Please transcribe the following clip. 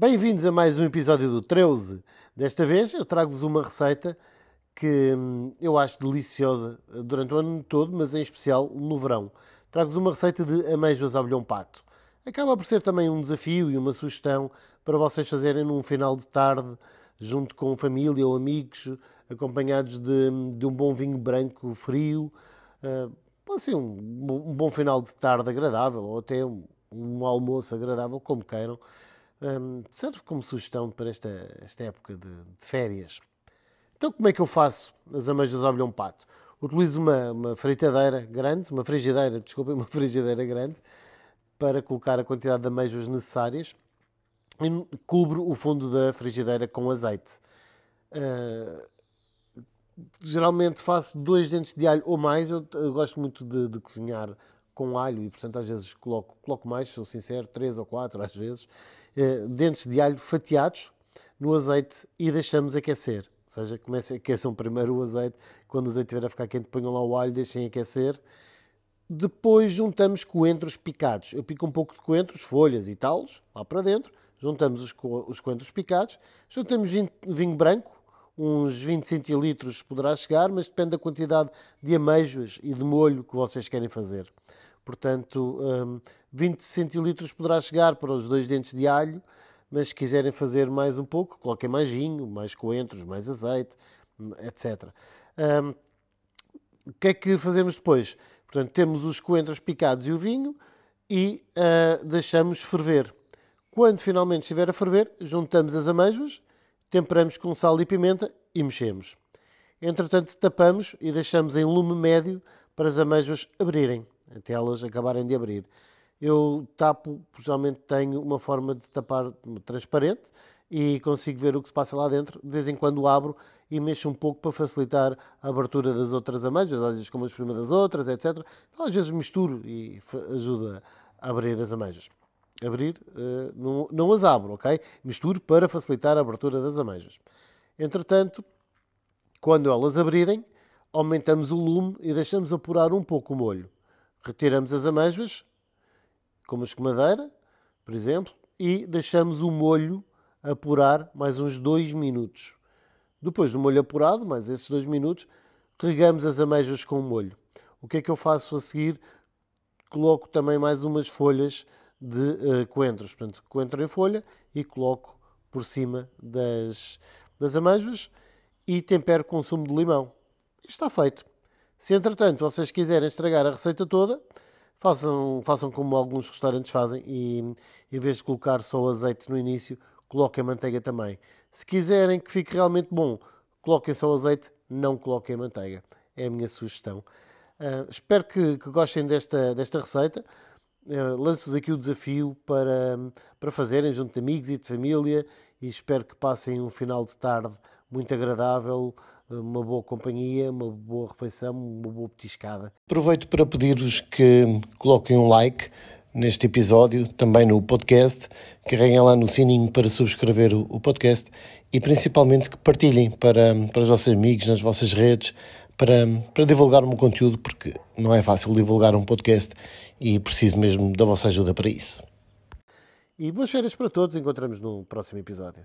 Bem-vindos a mais um episódio do 13. Desta vez eu trago-vos uma receita que hum, eu acho deliciosa durante o ano todo, mas em especial no verão. Trago-vos uma receita de amêijoas ao bilhão pato. Acaba por ser também um desafio e uma sugestão para vocês fazerem num final de tarde, junto com família ou amigos, acompanhados de, de um bom vinho branco frio. Uh, assim, um, um, bom final de tarde agradável, ou até um, um almoço agradável, como queiram. Um, serve como sugestão para esta, esta época de, de, férias. Então, como é que eu faço as amêijoas ao bilhão pato? Utilizo uma, uma fritadeira grande, uma frigideira, desculpem, uma frigideira grande, para colocar a quantidade de amêijoas necessárias e cubro o fundo da frigideira com azeite. Uh, geralmente faço dois dentes de alho ou mais. Eu, eu gosto muito de, de, cozinhar com alho e, portanto, às vezes coloco, coloco mais, sou sincero, três ou quatro às vezes. Uh, dentes de alho fatiados no azeite e deixamos aquecer. Ou seja, comecem, aqueçam primeiro o azeite. Quando o azeite estiver a ficar quente, ponham lá o alho, deixem aquecer. Depois juntamos coentros picados. Eu pico um pouco de coentros, folhas e talos, lá para dentro. Juntamos os, os coentros picados. Juntamos vinho, vinho branco, uns 20 centilitros poderá chegar, mas depende da quantidade de ameijoas e de molho que vocês querem fazer. Portanto, um, 20 centilitros poderá chegar para os dois dentes de alho, mas se quiserem fazer mais um pouco, coloquem mais vinho, mais coentros, mais azeite, etc. Um, o que é que fazemos depois? Portanto, temos os coentros picados e o vinho e uh, deixamos ferver. Quando finalmente estiver a ferver, juntamos as ameijoas temperamos com sal e pimenta e mexemos. Entretanto, tapamos e deixamos em lume médio para as amêijoas abrirem, até elas acabarem de abrir. Eu tapo, geralmente tenho uma forma de tapar transparente e consigo ver o que se passa lá dentro. De vez em quando abro e mexo um pouco para facilitar a abertura das outras amêijoas, às vezes como as primas das outras, etc. Então, às vezes misturo e ajuda a abrir as amêijoas abrir, uh, não, não as abro, ok? Misturo para facilitar a abertura das ameijas. Entretanto, quando elas abrirem, aumentamos o lume e deixamos apurar um pouco o molho. Retiramos as ameijas, como a escumadeira, por exemplo, e deixamos o molho apurar mais uns 2 minutos. Depois do molho apurado, mais esses 2 minutos, regamos as ameijas com o molho. O que é que eu faço a seguir? Coloco também mais umas folhas de uh, coentros. Portanto, coentro em folha e coloco por cima das, das amêijoas e tempero com sumo de limão. Está feito. Se entretanto vocês quiserem estragar a receita toda, façam, façam como alguns restaurantes fazem e em vez de colocar só azeite no início, coloquem manteiga também. Se quiserem que fique realmente bom, coloquem só azeite, não coloquem manteiga. É a minha sugestão. Uh, espero que, que, gostem desta, desta receita. Uh, lanço-vos aqui o desafio para, para fazerem junto de amigos e de família e espero que passem um final de tarde muito agradável, uma boa companhia, uma boa refeição, uma boa petiscada. Aproveito para pedir-vos que coloquem um like neste episódio, também no podcast, carreguem lá no sininho para subscrever o, podcast e principalmente que partilhem para, para os vossos amigos nas vossas redes, para, para divulgar o meu conteúdo, porque não é fácil divulgar um podcast e preciso mesmo da vossa ajuda para isso. E boas férias para todos, encontramos no próximo episódio.